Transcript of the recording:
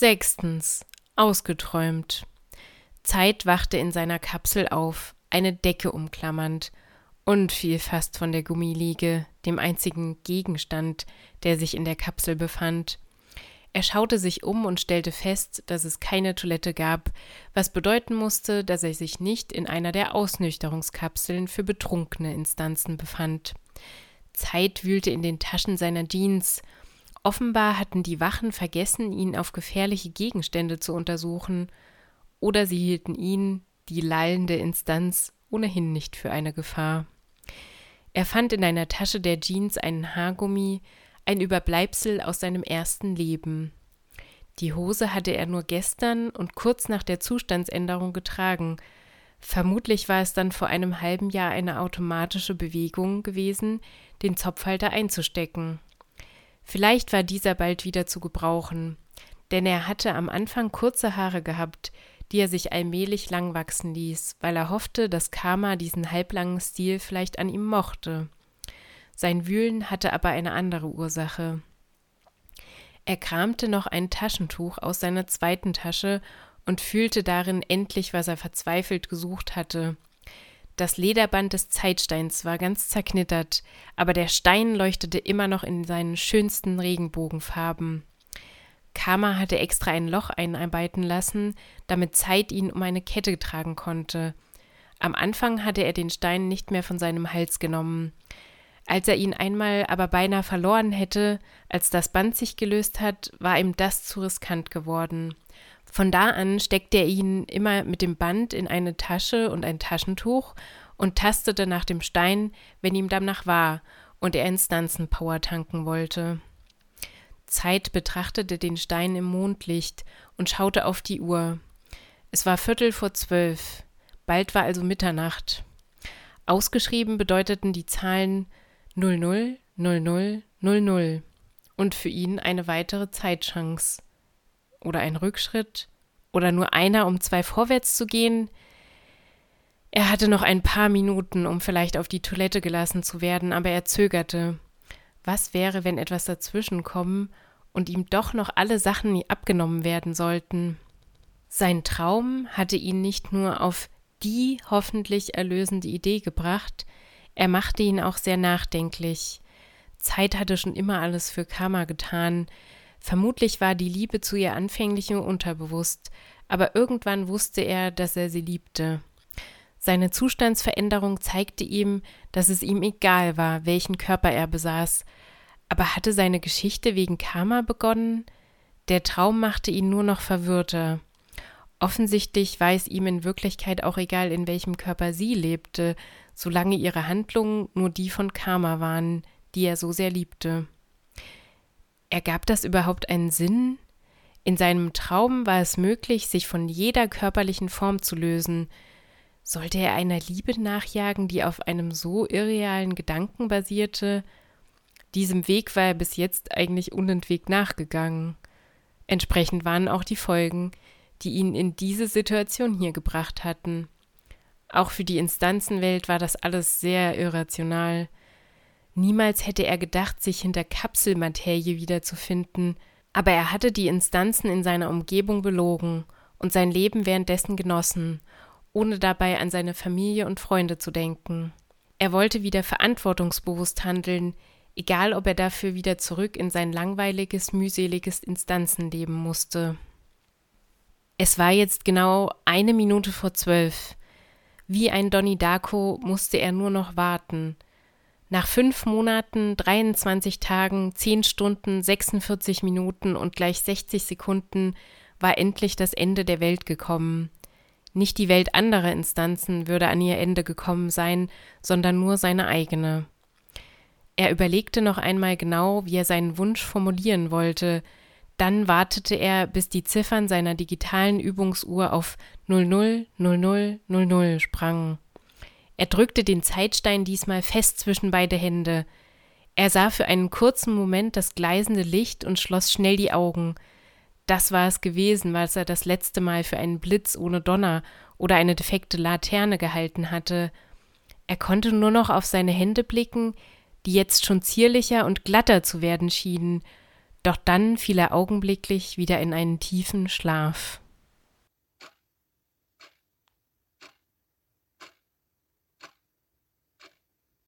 Sechstens. Ausgeträumt. Zeit wachte in seiner Kapsel auf, eine Decke umklammernd, und fiel fast von der Gummiliege, dem einzigen Gegenstand, der sich in der Kapsel befand. Er schaute sich um und stellte fest, dass es keine Toilette gab, was bedeuten musste, dass er sich nicht in einer der Ausnüchterungskapseln für betrunkene Instanzen befand. Zeit wühlte in den Taschen seiner Jeans. Offenbar hatten die Wachen vergessen, ihn auf gefährliche Gegenstände zu untersuchen, oder sie hielten ihn, die lallende Instanz, ohnehin nicht für eine Gefahr. Er fand in einer Tasche der Jeans einen Haargummi, ein Überbleibsel aus seinem ersten Leben. Die Hose hatte er nur gestern und kurz nach der Zustandsänderung getragen. Vermutlich war es dann vor einem halben Jahr eine automatische Bewegung gewesen, den Zopfhalter einzustecken. Vielleicht war dieser bald wieder zu gebrauchen, denn er hatte am Anfang kurze Haare gehabt, die er sich allmählich lang wachsen ließ, weil er hoffte, dass Karma diesen halblangen Stil vielleicht an ihm mochte. Sein Wühlen hatte aber eine andere Ursache. Er kramte noch ein Taschentuch aus seiner zweiten Tasche und fühlte darin endlich, was er verzweifelt gesucht hatte. Das Lederband des Zeitsteins war ganz zerknittert, aber der Stein leuchtete immer noch in seinen schönsten Regenbogenfarben. Kama hatte extra ein Loch einarbeiten lassen, damit Zeit ihn um eine Kette tragen konnte. Am Anfang hatte er den Stein nicht mehr von seinem Hals genommen. Als er ihn einmal aber beinahe verloren hätte, als das Band sich gelöst hat, war ihm das zu riskant geworden. Von da an steckte er ihn immer mit dem Band in eine Tasche und ein Taschentuch und tastete nach dem Stein, wenn ihm danach war und er Instanzenpower tanken wollte. Zeit betrachtete den Stein im Mondlicht und schaute auf die Uhr. Es war Viertel vor zwölf. Bald war also Mitternacht. Ausgeschrieben bedeuteten die Zahlen 00, 00, 00 und für ihn eine weitere Zeitchance. Oder ein Rückschritt oder nur einer, um zwei vorwärts zu gehen. Er hatte noch ein paar Minuten, um vielleicht auf die Toilette gelassen zu werden, aber er zögerte. Was wäre, wenn etwas dazwischen kommen und ihm doch noch alle Sachen abgenommen werden sollten? Sein Traum hatte ihn nicht nur auf die hoffentlich erlösende Idee gebracht, er machte ihn auch sehr nachdenklich. Zeit hatte schon immer alles für Karma getan. Vermutlich war die Liebe zu ihr anfänglich nur unterbewusst, aber irgendwann wusste er, dass er sie liebte. Seine Zustandsveränderung zeigte ihm, dass es ihm egal war, welchen Körper er besaß. Aber hatte seine Geschichte wegen Karma begonnen? Der Traum machte ihn nur noch verwirrter. Offensichtlich war es ihm in Wirklichkeit auch egal, in welchem Körper sie lebte, solange ihre Handlungen nur die von Karma waren, die er so sehr liebte. Ergab das überhaupt einen Sinn? In seinem Traum war es möglich, sich von jeder körperlichen Form zu lösen, sollte er einer Liebe nachjagen, die auf einem so irrealen Gedanken basierte? Diesem Weg war er bis jetzt eigentlich unentwegt nachgegangen. Entsprechend waren auch die Folgen, die ihn in diese Situation hier gebracht hatten. Auch für die Instanzenwelt war das alles sehr irrational. Niemals hätte er gedacht, sich hinter Kapselmaterie wiederzufinden, aber er hatte die Instanzen in seiner Umgebung belogen und sein Leben währenddessen genossen ohne dabei an seine Familie und Freunde zu denken. Er wollte wieder verantwortungsbewusst handeln, egal ob er dafür wieder zurück in sein langweiliges, mühseliges Instanzenleben musste. Es war jetzt genau eine Minute vor zwölf. Wie ein Donnie Darko musste er nur noch warten. Nach fünf Monaten, 23 Tagen, 10 Stunden, 46 Minuten und gleich 60 Sekunden war endlich das Ende der Welt gekommen. Nicht die Welt anderer Instanzen würde an ihr Ende gekommen sein, sondern nur seine eigene. Er überlegte noch einmal genau, wie er seinen Wunsch formulieren wollte, dann wartete er, bis die Ziffern seiner digitalen Übungsuhr auf 000000 sprangen. Er drückte den Zeitstein diesmal fest zwischen beide Hände. Er sah für einen kurzen Moment das gleisende Licht und schloss schnell die Augen. Das war es gewesen, was er das letzte Mal für einen Blitz ohne Donner oder eine defekte Laterne gehalten hatte. Er konnte nur noch auf seine Hände blicken, die jetzt schon zierlicher und glatter zu werden schienen. Doch dann fiel er augenblicklich wieder in einen tiefen Schlaf.